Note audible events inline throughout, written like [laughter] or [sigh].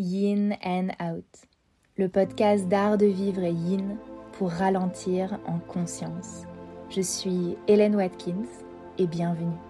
Yin and Out, le podcast d'art de vivre yin pour ralentir en conscience. Je suis Hélène Watkins et bienvenue.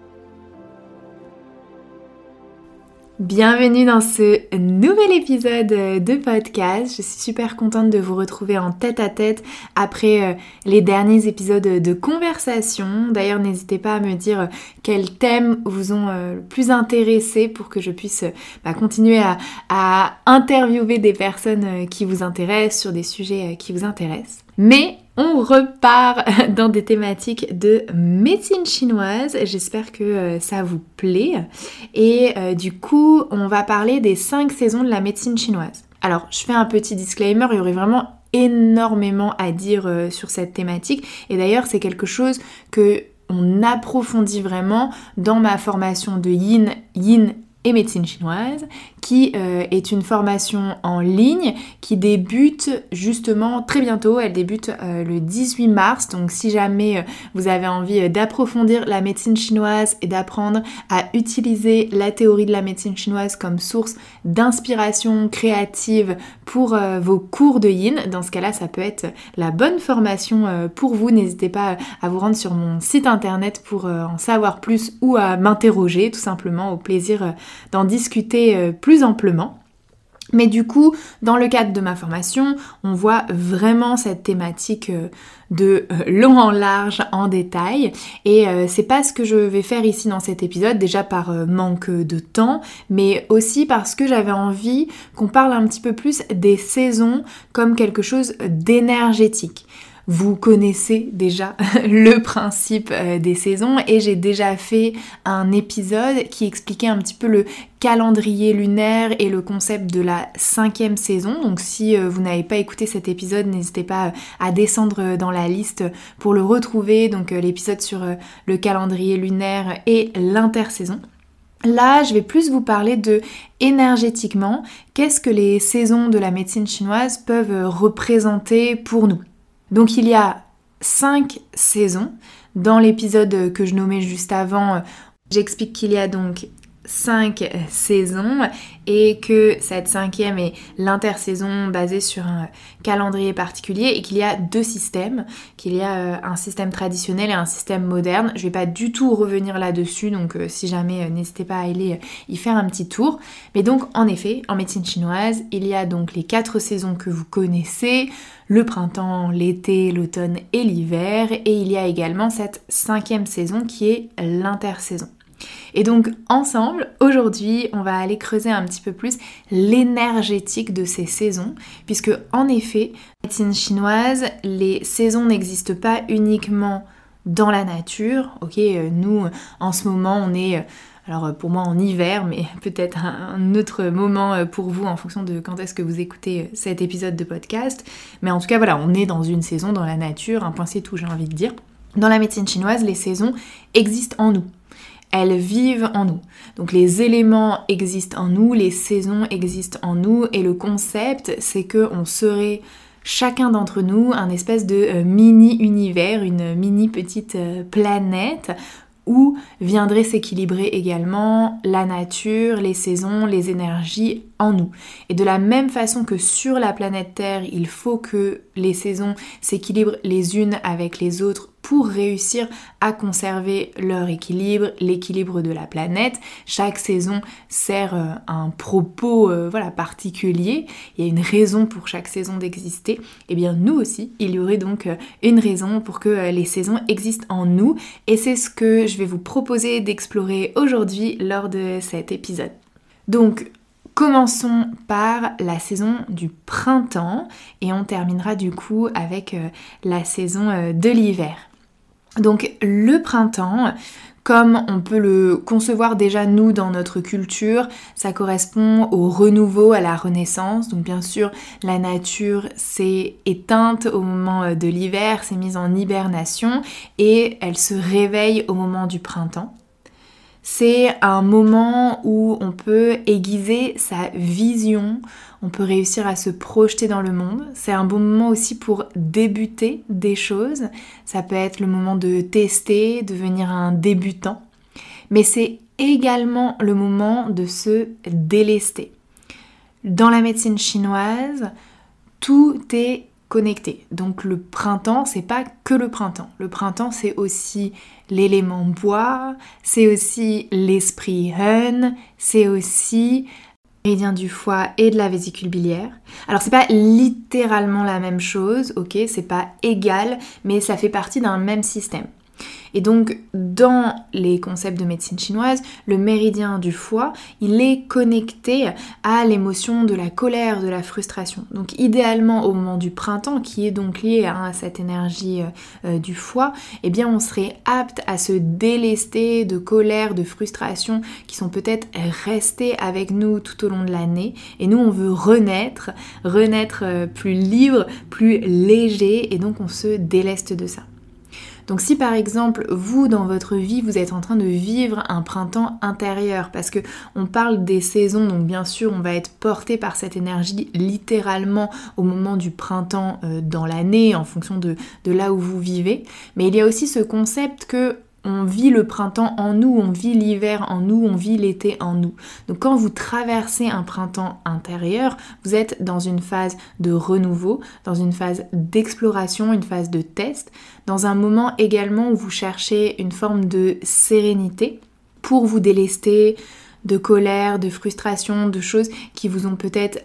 Bienvenue dans ce nouvel épisode de podcast. Je suis super contente de vous retrouver en tête à tête après euh, les derniers épisodes de conversation. D'ailleurs, n'hésitez pas à me dire euh, quels thèmes vous ont euh, le plus intéressé pour que je puisse bah, continuer à, à interviewer des personnes qui vous intéressent sur des sujets qui vous intéressent. Mais on repart [laughs] dans des thématiques de médecine chinoise. J'espère que euh, ça vous plaît. Et euh, du coup, on va parler des 5 saisons de la médecine chinoise. Alors, je fais un petit disclaimer, il y aurait vraiment énormément à dire euh, sur cette thématique. Et d'ailleurs, c'est quelque chose que on approfondit vraiment dans ma formation de yin, yin et médecine chinoise, qui euh, est une formation en ligne qui débute justement très bientôt. Elle débute euh, le 18 mars. Donc si jamais euh, vous avez envie d'approfondir la médecine chinoise et d'apprendre à utiliser la théorie de la médecine chinoise comme source d'inspiration créative pour vos cours de yin, dans ce cas-là, ça peut être la bonne formation pour vous. N'hésitez pas à vous rendre sur mon site internet pour en savoir plus ou à m'interroger tout simplement au plaisir d'en discuter plus amplement. Mais du coup, dans le cadre de ma formation, on voit vraiment cette thématique euh, de euh, long en large, en détail. Et euh, c'est pas ce que je vais faire ici dans cet épisode, déjà par manque de temps, mais aussi parce que j'avais envie qu'on parle un petit peu plus des saisons comme quelque chose d'énergétique. Vous connaissez déjà [laughs] le principe euh, des saisons et j'ai déjà fait un épisode qui expliquait un petit peu le calendrier lunaire et le concept de la cinquième saison. Donc si euh, vous n'avez pas écouté cet épisode, n'hésitez pas euh, à descendre dans la liste pour le retrouver. Donc l'épisode sur le calendrier lunaire et l'intersaison. Là, je vais plus vous parler de énergétiquement, qu'est-ce que les saisons de la médecine chinoise peuvent représenter pour nous? Donc il y a cinq saisons. Dans l'épisode que je nommais juste avant, j'explique qu'il y a donc cinq saisons et que cette cinquième est l'intersaison basée sur un calendrier particulier et qu'il y a deux systèmes, qu'il y a euh, un système traditionnel et un système moderne. Je vais pas du tout revenir là-dessus, donc euh, si jamais euh, n'hésitez pas à aller y faire un petit tour. Mais donc en effet, en médecine chinoise, il y a donc les quatre saisons que vous connaissez, le printemps, l'été, l'automne et l'hiver, et il y a également cette cinquième saison qui est l'intersaison. Et donc ensemble, aujourd'hui, on va aller creuser un petit peu plus l'énergétique de ces saisons, puisque en effet, en médecine chinoise, les saisons n'existent pas uniquement dans la nature. Ok, euh, nous, en ce moment, on est... Euh, alors pour moi en hiver, mais [laughs] peut-être un autre moment euh, pour vous en fonction de quand est-ce que vous écoutez cet épisode de podcast. Mais en tout cas voilà, on est dans une saison dans la nature, un point c'est tout j'ai envie de dire. Dans la médecine chinoise, les saisons existent en nous elles vivent en nous. Donc les éléments existent en nous, les saisons existent en nous et le concept c'est que on serait chacun d'entre nous un espèce de euh, mini univers, une mini petite euh, planète où viendrait s'équilibrer également la nature, les saisons, les énergies en nous. Et de la même façon que sur la planète Terre, il faut que les saisons s'équilibrent les unes avec les autres pour réussir à conserver leur équilibre, l'équilibre de la planète. Chaque saison sert euh, un propos euh, voilà, particulier, il y a une raison pour chaque saison d'exister. Et eh bien nous aussi, il y aurait donc euh, une raison pour que les saisons existent en nous et c'est ce que je vais vous proposer d'explorer aujourd'hui lors de cet épisode. Donc Commençons par la saison du printemps et on terminera du coup avec la saison de l'hiver. Donc le printemps, comme on peut le concevoir déjà nous dans notre culture, ça correspond au renouveau, à la renaissance. Donc bien sûr, la nature s'est éteinte au moment euh, de l'hiver, s'est mise en hibernation et elle se réveille au moment du printemps. C'est un moment où on peut aiguiser sa vision, on peut réussir à se projeter dans le monde. C'est un bon moment aussi pour débuter des choses. Ça peut être le moment de tester, devenir un débutant. Mais c'est également le moment de se délester. Dans la médecine chinoise, tout est connecté. Donc le printemps, c'est pas que le printemps. Le printemps, c'est aussi l'élément bois, c'est aussi l'esprit Hun, c'est aussi méridien du foie et de la vésicule biliaire. Alors c'est pas littéralement la même chose, ok, c'est pas égal, mais ça fait partie d'un même système. Et donc, dans les concepts de médecine chinoise, le méridien du foie, il est connecté à l'émotion de la colère, de la frustration. Donc, idéalement, au moment du printemps, qui est donc lié à cette énergie euh, euh, du foie, eh bien, on serait apte à se délester de colère, de frustration qui sont peut-être restées avec nous tout au long de l'année. Et nous, on veut renaître, renaître euh, plus libre, plus léger, et donc on se déleste de ça. Donc si par exemple vous dans votre vie vous êtes en train de vivre un printemps intérieur parce que on parle des saisons donc bien sûr on va être porté par cette énergie littéralement au moment du printemps euh, dans l'année en fonction de, de là où vous vivez. Mais il y a aussi ce concept que on vit le printemps en nous, on vit l'hiver en nous, on vit l'été en nous. Donc quand vous traversez un printemps intérieur, vous êtes dans une phase de renouveau, dans une phase d'exploration, une phase de test, dans un moment également où vous cherchez une forme de sérénité pour vous délester de colère, de frustration, de choses qui vous ont peut-être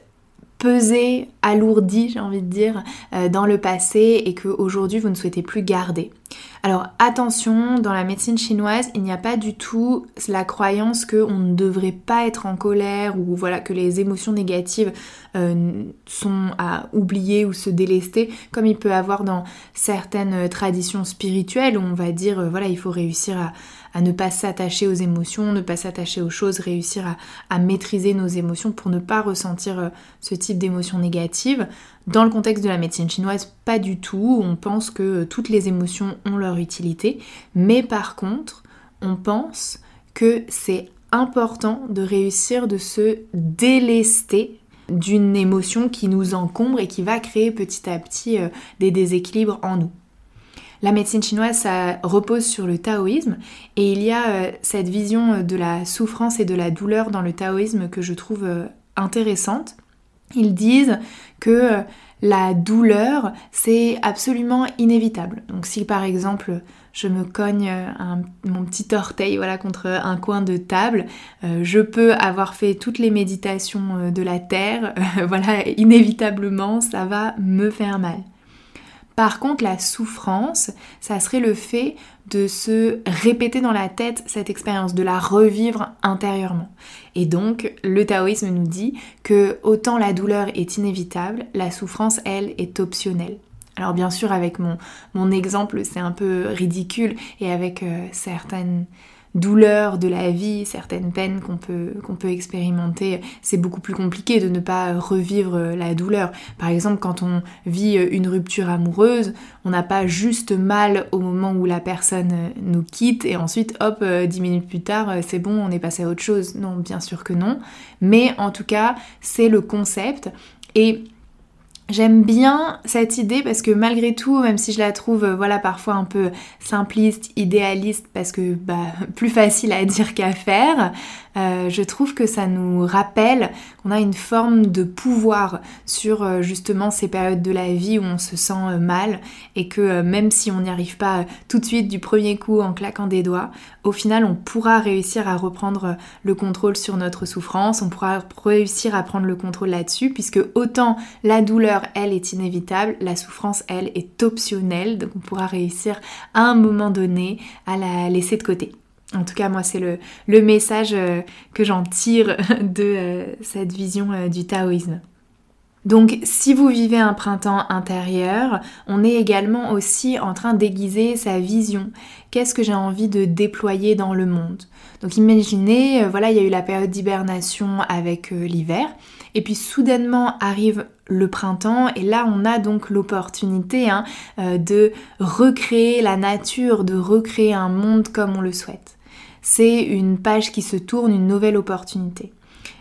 pesé, alourdi, j'ai envie de dire, euh, dans le passé et que aujourd'hui vous ne souhaitez plus garder. Alors attention, dans la médecine chinoise, il n'y a pas du tout la croyance qu'on ne devrait pas être en colère ou voilà que les émotions négatives euh, sont à oublier ou se délester, comme il peut avoir dans certaines traditions spirituelles où on va dire euh, voilà il faut réussir à, à ne pas s'attacher aux émotions, ne pas s'attacher aux choses, réussir à, maîtriser nos émotions pour ne pas ressentir euh, ce type d'émotions négatives. Dans le contexte de la médecine chinoise, pas du tout. On pense que euh, toutes les émotions ont leur utilité. Mais par contre, on pense que c'est important de réussir de se délester d'une émotion qui nous encombre et qui va créer petit à petit euh, des déséquilibres en nous. La médecine chinoise, ça repose sur le taoïsme et il y a euh, cette vision euh, de la souffrance et de la douleur dans le taoïsme que je trouve euh, intéressante. Ils disent que la douleur, c'est absolument inévitable. Donc si par exemple je me cogne mon petit orteil voilà, contre un coin de table, je peux avoir fait toutes les méditations de la terre, [laughs] voilà, inévitablement ça va me faire mal. Par contre, la souffrance, ça serait le fait de se répéter dans la tête cette expérience, de la revivre intérieurement. Et donc, le taoïsme nous dit que autant la douleur est inévitable, la souffrance, elle, est optionnelle. Alors bien sûr, avec mon, mon exemple, c'est un peu ridicule et avec euh, certaines douleurs de la vie, certaines peines qu'on peut, qu'on peut expérimenter, c'est beaucoup plus compliqué de ne pas revivre la douleur. Par exemple, quand on vit une rupture amoureuse, on n'a pas juste mal au moment où la personne nous quitte et ensuite, hop, dix minutes plus tard, c'est bon, on est passé à autre chose. Non, bien sûr que non. Mais en tout cas, c'est le concept. Et J'aime bien cette idée parce que malgré tout, même si je la trouve euh, voilà parfois un peu simpliste, idéaliste, parce que bah, [laughs] plus facile à dire qu'à faire, euh, je trouve que ça nous rappelle qu'on a une forme de pouvoir sur euh, justement ces périodes de la vie où on se sent euh, mal et que même si on n'y arrive pas tout de suite du premier coup en claquant des doigts, au final on pourra réussir à reprendre le contrôle sur notre souffrance, on pourra réussir à prendre le contrôle là-dessus puisque autant la douleur elle est inévitable, la souffrance elle est optionnelle, donc on pourra réussir à un moment donné à la laisser de côté. En tout cas, moi, c'est le, message euh, que j'en tire [laughs] de euh, cette vision euh, du taoïsme. Donc si vous vivez un printemps intérieur, on est également aussi en train d'aiguiser sa vision. Qu'est-ce que j'ai envie de déployer dans le monde? Donc imaginez, voilà, il y a eu la période d'hibernation avec l'hiver, et puis soudainement arrive le printemps, et là on a donc l'opportunité hein, de recréer la nature, de recréer un monde comme on le souhaite c'est une page qui se tourne, une nouvelle opportunité.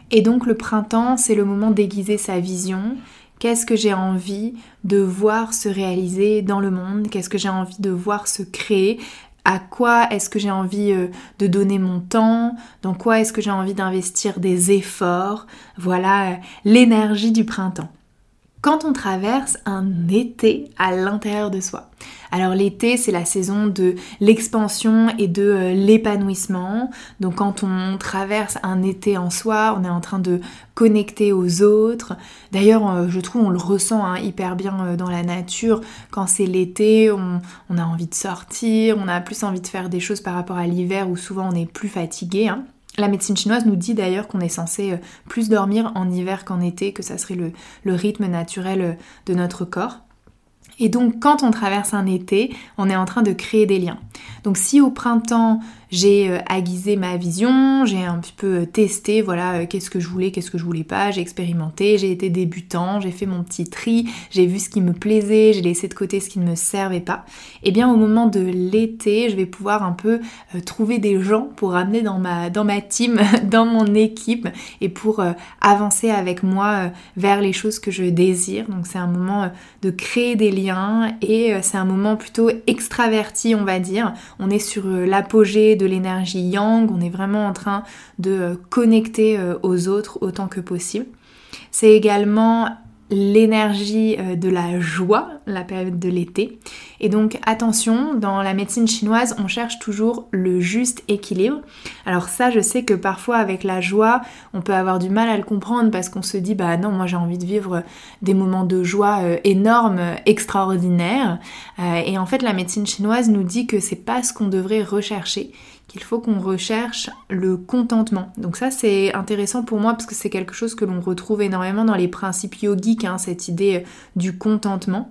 Et donc le printemps, c'est le moment d'aiguiser sa vision. Qu'est-ce que j'ai envie de voir se réaliser dans le monde? Qu'est-ce que j'ai envie de voir se créer? À quoi est-ce que j'ai envie euh, de donner mon temps, dans quoi est-ce que j'ai envie d'investir des efforts? Voilà euh, l'énergie du printemps quand on traverse un été à l'intérieur de soi. Alors l'été, c'est la saison de l'expansion et de euh, l'épanouissement. Donc quand on traverse un été en soi, on est en train de connecter aux autres. D'ailleurs, euh, je trouve on le ressent hein, hyper bien euh, dans la nature. Quand c'est l'été, on, a envie de sortir, on a plus envie de faire des choses par rapport à l'hiver où souvent on est plus fatigué. Hein. La médecine chinoise nous dit d'ailleurs qu'on est censé euh, plus dormir en hiver qu'en été, que ça serait le, rythme naturel euh, de notre corps. Et donc quand on traverse un été, on est en train de créer des liens. Donc si au printemps j'ai euh, aiguisé ma vision, j'ai un petit peu euh, testé, voilà, euh, qu'est-ce que je voulais, qu'est-ce que je voulais pas, j'ai expérimenté, j'ai été débutant, j'ai fait mon petit tri, j'ai vu ce qui me plaisait, j'ai laissé de côté ce qui ne me servait pas. Et eh bien au moment de l'été, je vais pouvoir un peu trouver des gens pour ramener dans ma, dans ma team, [laughs] dans mon équipe et pour avancer avec moi vers les choses que je désire. Donc c'est un moment de créer des liens et c'est un moment plutôt extraverti, on va dire. On est sur l'apogée de l'énergie yang, on est vraiment en train de euh, connecter euh, aux autres autant que possible. C'est également l'énergie euh, de la joie, la période de l'été. Et donc attention, dans la médecine chinoise, on cherche toujours le juste équilibre. Alors ça, je sais que parfois avec la joie, on peut avoir du mal à le comprendre parce qu'on se dit bah non, moi j'ai envie de vivre des moments de joie énormes, extraordinaires. et en fait, la médecine chinoise nous dit que c'est pas ce qu'on devrait rechercher qu'il faut qu'on recherche le contentement. Donc ça c'est intéressant pour moi parce que c'est quelque chose que l'on retrouve énormément dans les principes yogiques, hein, cette idée euh, du contentement.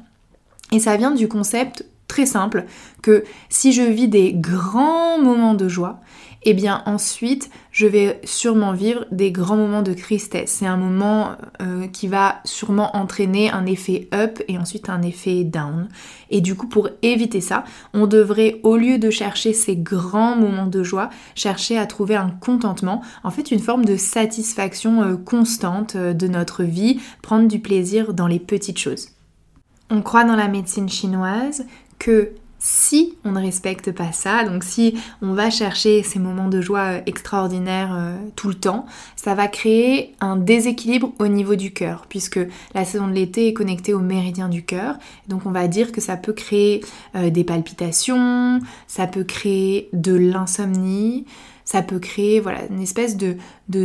Et ça vient du concept très simple que si je vis des grands moments de joie, eh bien ensuite je vais sûrement vivre des grands moments de tristesse. C'est un moment euh, qui va sûrement entraîner un effet up et ensuite un effet down. Et du coup pour éviter ça, on devrait au lieu de chercher ces grands moments de joie, chercher à trouver un contentement, en fait une forme de satisfaction euh, constante euh, de notre vie, prendre du plaisir dans les petites choses. On croit dans la médecine chinoise que si on ne respecte pas ça, donc si on va chercher ces moments de joie euh, extraordinaires euh, tout le temps, ça va créer un déséquilibre au niveau du cœur, puisque la saison de l'été est connectée au méridien du cœur. Donc on va dire que ça peut créer euh, des palpitations, ça peut créer de l'insomnie, ça peut créer voilà, une espèce de,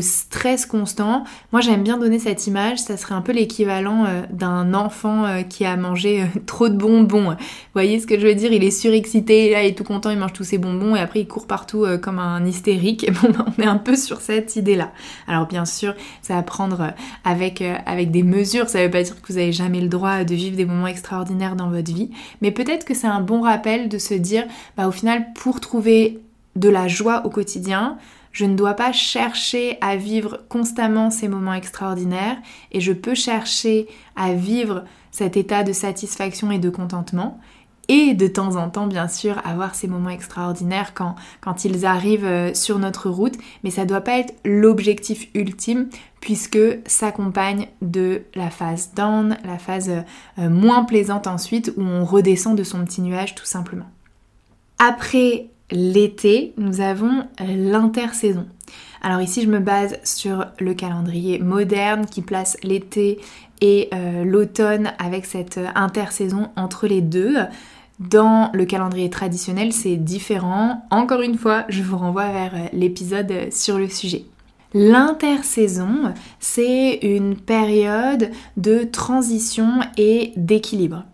stress constant. Moi j'aime bien donner cette image, ça serait un peu l'équivalent euh, d'un enfant euh, qui a mangé euh, [laughs] trop de bonbons. Vous voyez ce que je veux dire? Il est surexcité, là il est tout content, il mange tous ses bonbons et après il court partout comme un hystérique. [laughs] Et on est un peu sur cette idée-là. Alors bien sûr, ça va prendre avec, des mesures, ça veut pas dire que vous n'avez jamais le droit de vivre des moments extraordinaires dans votre vie, mais peut-être que c'est un bon rappel de se dire, bah au final, pour trouver de la joie au quotidien. Je ne dois pas chercher à vivre constamment ces moments extraordinaires et je peux chercher à vivre cet état de satisfaction et de contentement et de temps en temps bien sûr avoir ces moments extraordinaires quand, quand ils arrivent euh, sur notre route mais ça ne doit pas être l'objectif ultime puisque s'accompagne de la phase down, la phase euh, moins plaisante ensuite où on redescend de son petit nuage tout simplement. Après l'été, nous avons l'intersaison. Alors ici, je me base sur le calendrier moderne qui place l'été et euh, l'automne avec cette intersaison entre les deux. Dans le calendrier traditionnel, c'est différent. Encore une fois, je vous renvoie vers l'épisode sur le sujet. L'intersaison, c'est une période de transition et d'équilibre.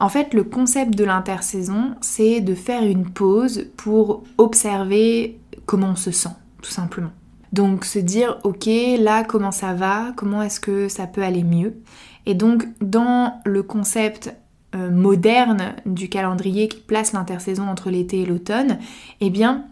En fait, le concept de l'intersaison, c'est de faire une pause pour observer comment on se sent, tout simplement. Donc se dire, ok, là, comment ça va Comment est-ce que ça peut aller mieux Et donc, dans le concept euh, moderne du calendrier qui place l'intersaison entre l'été et l'automne, eh bien,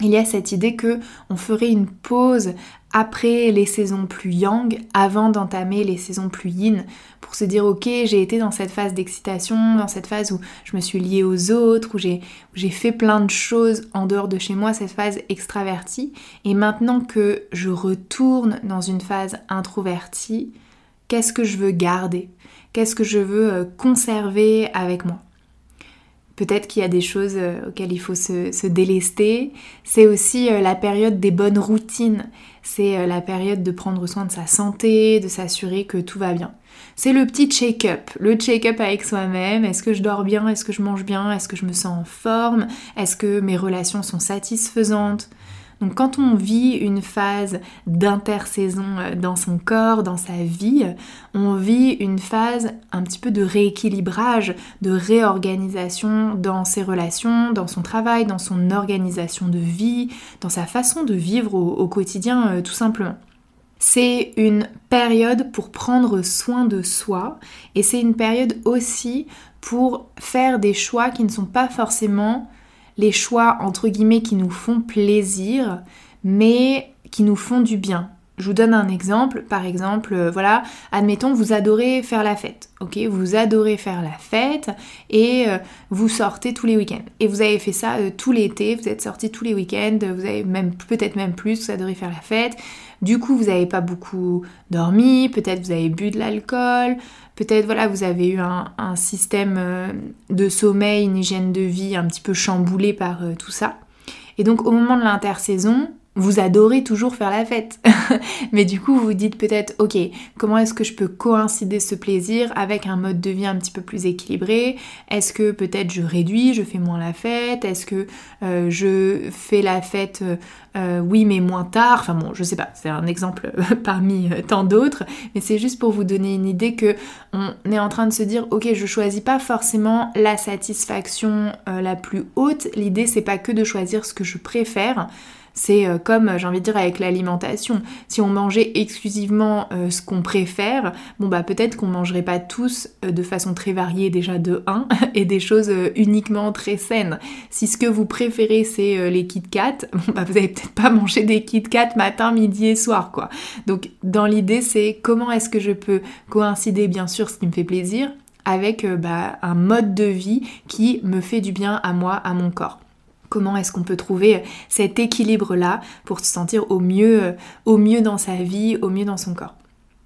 il y a cette idée que on ferait une pause après les saisons plus yang, avant d'entamer les saisons plus yin, pour se dire ok j'ai été dans cette phase d'excitation, dans cette phase où je me suis liée aux autres, où j'ai fait plein de choses en dehors de chez moi, cette phase extravertie, et maintenant que je retourne dans une phase introvertie, qu'est-ce que je veux garder? Qu'est-ce que je veux euh, conserver avec moi? Peut-être qu'il y a des choses euh, auxquelles il faut se, délester. C'est aussi euh, la période des bonnes routines. C'est euh, la période de prendre soin de sa santé, de s'assurer que tout va bien. C'est le petit check-up, le check-up avec soi-même. Est-ce que je dors bien? Est-ce que je mange bien? Est-ce que je me sens en forme? Est-ce que mes relations sont satisfaisantes? Donc quand on vit une phase d'intersaison euh, dans son corps, dans sa vie, on vit une phase un petit peu de rééquilibrage, de réorganisation dans ses relations, dans son travail, dans son organisation de vie, dans sa façon de vivre au, quotidien euh, tout simplement. C'est une période pour prendre soin de soi et c'est une période aussi pour faire des choix qui ne sont pas forcément les choix entre guillemets qui nous font plaisir, mais qui nous font du bien. Je vous donne un exemple, par exemple, euh, voilà, admettons vous adorez faire la fête, ok Vous adorez faire la fête et euh, vous sortez tous les week-ends. Et vous avez fait ça euh, tout l'été, vous êtes sortis tous les week-ends, vous avez même peut-être même plus, vous adorez faire la fête. Du coup, vous n'avez pas beaucoup dormi, peut-être vous avez bu de l'alcool, peut-être voilà, vous avez eu un, système de sommeil, une hygiène de vie un petit peu chamboulé par tout ça. Et donc au moment de l'intersaison, vous adorez toujours faire la fête. [laughs] Mais du coup, vous dites peut-être, ok, comment est-ce que je peux coïncider ce plaisir avec un mode de vie un petit peu plus équilibré? Est-ce que peut-être je réduis, je fais moins la fête? Est-ce que euh, je fais la fête, euh, euh, oui, mais moins tard? Enfin bon, je sais pas, c'est un exemple [laughs] parmi tant d'autres, mais c'est juste pour vous donner une idée que on est en train de se dire, ok, je choisis pas forcément la satisfaction la plus haute. L'idée, c'est pas que de choisir ce que je préfère. C'est euh, comme, j'ai envie de dire, avec l'alimentation. Si on mangeait exclusivement euh, ce qu'on préfère, bon bah peut-être qu'on mangerait pas tous euh, de façon très variée déjà de 1 [laughs] et des choses uniquement très saines. Si ce que vous préférez c'est les Kit Kat, [laughs] bon bah vous allez peut-être pas manger des Kit Kat matin, midi et soir quoi. Donc dans l'idée c'est comment est-ce que je peux coïncider bien sûr ce qui me fait plaisir avec bah, un mode de vie qui me fait du bien à moi, à mon corps. Comment est-ce qu'on peut trouver cet équilibre-là pour se sentir au mieux, au mieux dans sa vie, au mieux dans son corps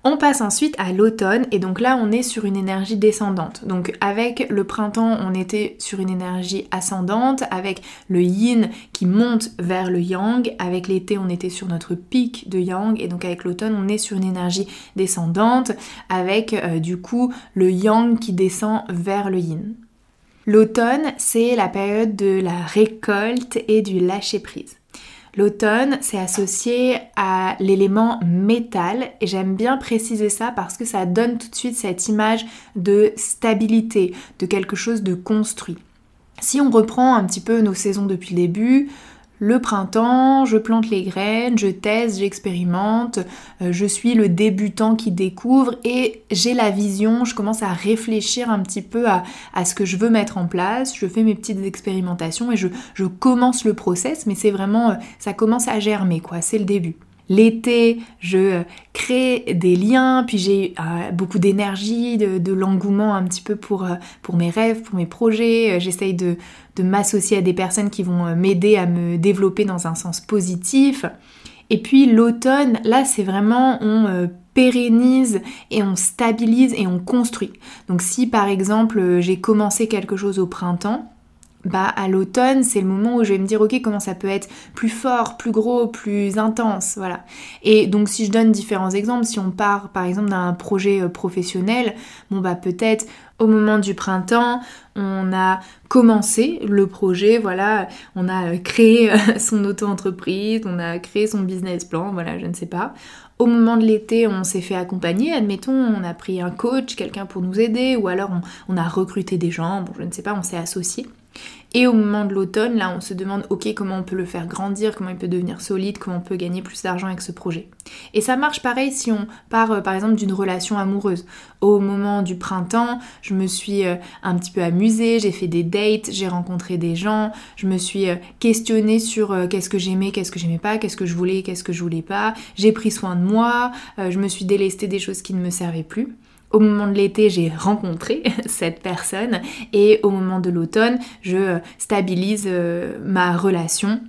on passe ensuite à l'automne et donc là on est sur une énergie descendante. Donc avec le printemps on était sur une énergie ascendante, avec le yin qui monte vers le yang, avec l'été on était sur notre pic de yang et donc avec l'automne on est sur une énergie descendante, avec euh, du coup le yang qui descend vers le yin. L'automne, c'est la période de la récolte et du lâcher-prise. L'automne, c'est associé à l'élément métal et j'aime bien préciser ça parce que ça donne tout de suite cette image de stabilité, de quelque chose de construit. Si on reprend un petit peu nos saisons depuis le début, le printemps, je plante les graines, je teste, j'expérimente, euh, je suis le débutant qui découvre et j'ai la vision, je commence à réfléchir un petit peu à, ce que je veux mettre en place, je fais mes petites expérimentations et je, commence le process, mais c'est vraiment, euh, ça commence à germer quoi, c'est le début. L'été, je euh, crée des liens, puis j'ai beaucoup d'énergie, de, l'engouement un petit peu pour, pour mes rêves, pour mes projets. J'essaye de, m'associer à des personnes qui vont euh, m'aider à me développer dans un sens positif. Et puis l'automne, là c'est vraiment on euh, pérennise et on stabilise et on construit. Donc si par exemple euh, j'ai commencé quelque chose au printemps, bah à l'automne, c'est le moment où je vais me dire ok comment ça peut être plus fort, plus gros, plus intense, voilà. Et donc si je donne différents exemples, si on part par exemple d'un projet euh, professionnel, bon bah peut-être au moment du printemps, on a commencé le projet, voilà, on a euh, créé euh, [laughs] son auto-entreprise, on a créé son business plan, voilà, je ne sais pas. Au moment de l'été, on s'est fait accompagner, admettons, on a pris un coach, quelqu'un pour nous aider, ou alors on, a recruté des gens, bon, je ne sais pas, on s'est associé. Et au moment de l'automne, là, on se demande, ok, comment on peut le faire grandir, comment il peut devenir solide, comment on peut gagner plus d'argent avec ce projet. Et ça marche pareil si on part, euh, par exemple, d'une relation amoureuse. Au moment du printemps, je me suis euh, un petit peu amusée, j'ai fait des dates, j'ai rencontré des gens, je me suis euh, questionnée sur qu'est-ce que j'aimais, qu'est-ce que j'aimais pas, qu'est-ce que je voulais, qu'est-ce que je voulais pas. J'ai pris soin de moi, je me suis délestée des choses qui ne me servaient plus au moment de l'été, j'ai rencontré [laughs] cette personne et au moment de l'automne, je stabilise euh, ma relation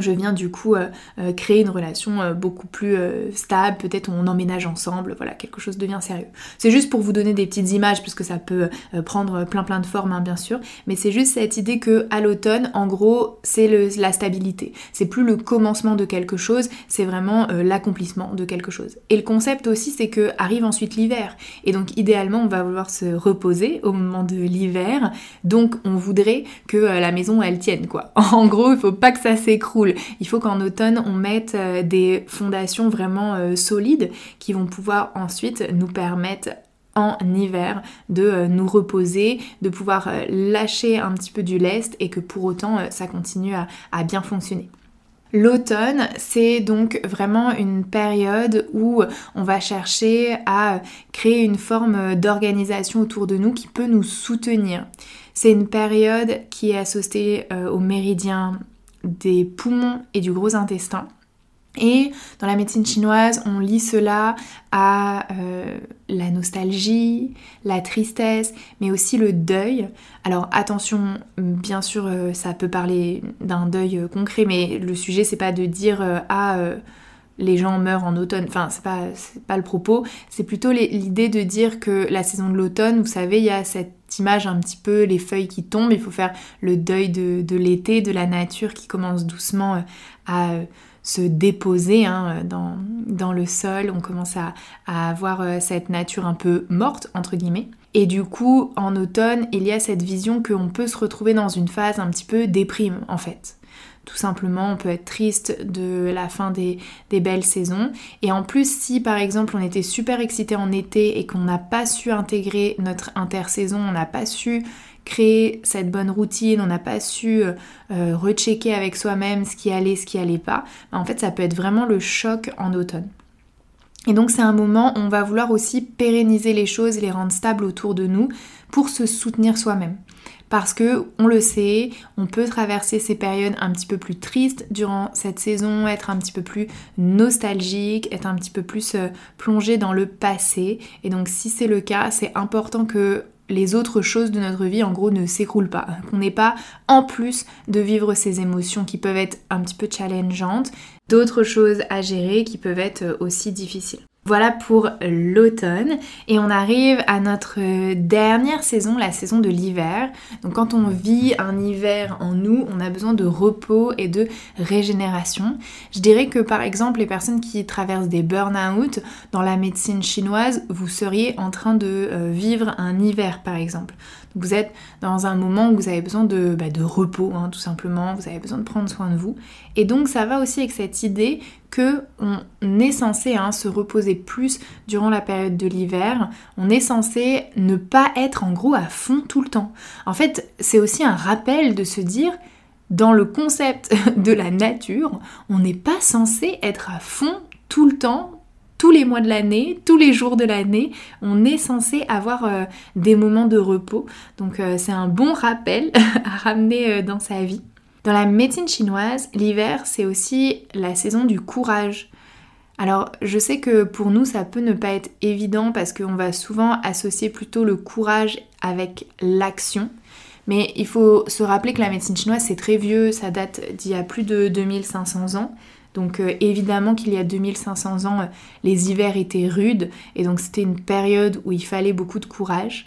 je viens du coup euh, euh, créer une relation euh, beaucoup plus stable, peut-être on emménage ensemble, voilà, quelque chose devient sérieux. C'est juste pour vous donner des petites images, puisque ça peut prendre plein plein de formes, hein, bien sûr, mais c'est juste cette idée que à l'automne, en gros, c'est la stabilité. C'est plus le commencement de quelque chose, c'est vraiment l'accomplissement de quelque chose. Et le concept aussi, c'est que arrive ensuite l'hiver, et donc idéalement, on va vouloir se reposer au moment de l'hiver, donc on voudrait que la maison elle tienne, quoi. [laughs] En gros, il faut pas que ça s'écroule il faut qu'en automne, on mette euh, des fondations vraiment euh, solides qui vont pouvoir ensuite nous permettre en hiver de euh, nous reposer, de pouvoir lâcher un petit peu du lest et que pour autant ça continue à, bien fonctionner. L'automne, c'est donc vraiment une période où on va chercher à créer une forme d'organisation autour de nous qui peut nous soutenir. C'est une période qui est associée au méridien des poumons et du gros intestin. Et dans la médecine chinoise, on lit cela à euh, la nostalgie, la tristesse, mais aussi le deuil. Alors attention, bien sûr, euh, ça peut parler d'un deuil euh, concret, mais le sujet c'est pas de dire ah les gens meurent en automne. Enfin, c'est pas, pas le propos. C'est plutôt l'idée de dire que la saison de l'automne, vous savez, il y a cette image un petit peu, les feuilles qui tombent. Il faut faire le deuil de, l'été, de la nature qui commence doucement euh, à euh, se déposer hein, dans, dans, le sol. On commence à, à avoir euh, cette nature un peu morte, entre guillemets. Et du coup, en automne, il y a cette vision qu'on peut se retrouver dans une phase un petit peu déprime, en fait. Tout simplement, on peut être triste de la fin des, belles saisons. Et en plus, si par exemple on était super excité en été et qu'on n'a pas su intégrer notre intersaison, on n'a pas su créer cette bonne routine, on n'a pas su euh, euh, rechecker avec soi-même ce qui allait, ce qui allait pas, bah, en fait ça peut être vraiment le choc en automne. Et donc c'est un moment où on va vouloir aussi pérenniser les choses, les rendre stables autour de nous pour se soutenir soi-même parce que on le sait, on peut traverser ces périodes un petit peu plus tristes durant cette saison, être un petit peu plus nostalgique, être un petit peu plus euh, plongé dans le passé. Et donc si c'est le cas, c'est important que les autres choses de notre vie en gros ne s'écroulent pas, qu'on n'ait pas en plus de vivre ces émotions qui peuvent être un petit peu challengeantes, d'autres choses à gérer qui peuvent être euh, aussi difficiles. Voilà pour l'automne et on arrive à notre dernière saison, la saison de l'hiver. Donc quand on vit un hiver en nous, on a besoin de repos et de régénération. Je dirais que par exemple les personnes qui traversent des burn-out dans la médecine chinoise, vous seriez en train de euh, vivre un hiver par exemple. Vous êtes dans un moment où vous avez besoin de, bah, de repos, hein, tout simplement, vous avez besoin de prendre soin de vous. Et donc ça va aussi avec cette idée que on est censé hein, se reposer plus durant la période de l'hiver. On est censé ne pas être en gros à fond tout le temps. En fait, c'est aussi un rappel de se dire dans le concept [laughs] de la nature, on n'est pas censé être à fond tout le temps tous les mois de l'année, tous les jours de l'année, on est censé avoir euh, des moments de repos. Donc euh, c'est un bon rappel [laughs] à ramener euh, dans sa vie. Dans la médecine chinoise, l'hiver, c'est aussi la saison du courage. Alors je sais que pour nous, ça peut ne pas être évident parce qu'on va souvent associer plutôt le courage avec l'action. Mais il faut se rappeler que la médecine chinoise, c'est très vieux, ça date d'il y a plus de 2500 ans. Donc euh, évidemment qu'il y a 2500 ans, euh, les hivers étaient rudes et donc c'était une période où il fallait beaucoup de courage.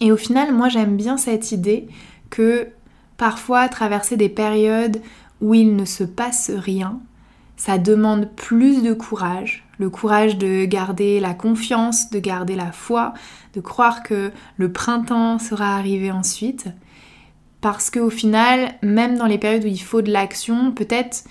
Et au final, moi j'aime bien cette idée que parfois traverser des périodes où il ne se passe rien, ça demande plus de courage, le courage de garder la confiance, de garder la foi, de croire que le printemps sera arrivé ensuite. Parce qu'au final, même dans les périodes où il faut de l'action, peut-être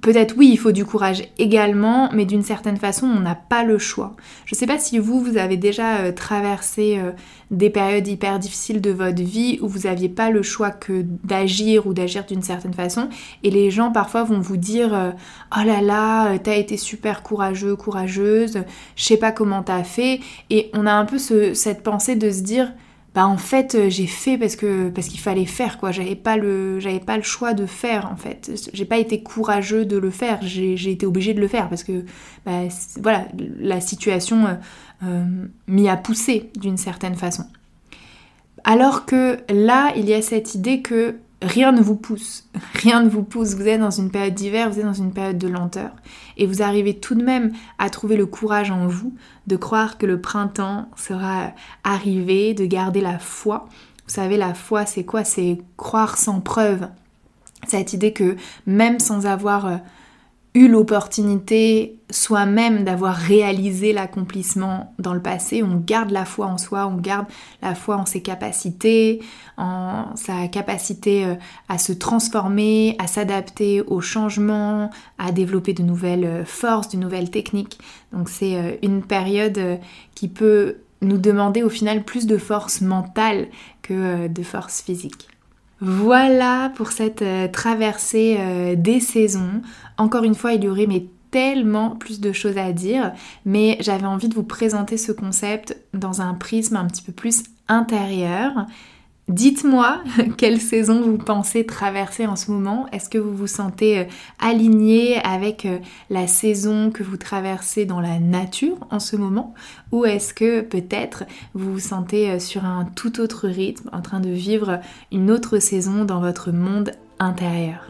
Peut-être oui, il faut du courage également, mais d'une certaine façon, on n'a pas le choix. Je ne sais pas si vous, vous avez déjà euh, traversé euh, des périodes hyper difficiles de votre vie où vous n'aviez pas le choix que d'agir ou d'agir d'une certaine façon, et les gens parfois vont vous dire euh, Oh là là, t'as été super courageux, courageuse, je sais pas comment t'as fait, et on a un peu cette pensée de se dire bah en fait euh, j'ai fait parce que parce qu'il fallait faire quoi. J'avais pas le j'avais pas le choix de faire en fait. J'ai pas été courageux de le faire. J'ai été obligée de le faire parce que bah, voilà la situation euh, euh, m'y a poussé d'une certaine façon. Alors que là il y a cette idée que rien ne vous pousse, rien ne vous pousse, vous êtes dans une période d'hiver, vous êtes dans une période de lenteur, et vous arrivez tout de même à trouver le courage en vous de croire que le printemps sera arrivé, de garder la foi. Vous savez, la foi, c'est quoi? C'est croire sans preuve. Cette idée que même sans avoir euh, eu l'opportunité soi-même d'avoir réalisé l'accomplissement dans le passé, on garde la foi en soi, on garde la foi en ses capacités, en sa capacité euh, à se transformer, à s'adapter aux changements, à développer de nouvelles euh, forces, de nouvelles techniques. Donc c'est euh, une période qui peut nous demander au final plus de force mentale que de force physique. Voilà pour cette euh, traversée euh, des saisons. Encore une fois, il y aurait mais tellement plus de choses à dire, mais j'avais envie de vous présenter ce concept dans un prisme un petit peu plus intérieur. Dites-moi [laughs] quelle saison vous pensez traverser en ce moment? Est-ce que vous vous sentez euh, aligné avec euh, la saison que vous traversez dans la nature en ce moment? Ou est-ce que peut-être vous vous sentez euh, sur un tout autre rythme, en train de vivre une autre saison dans votre monde intérieur?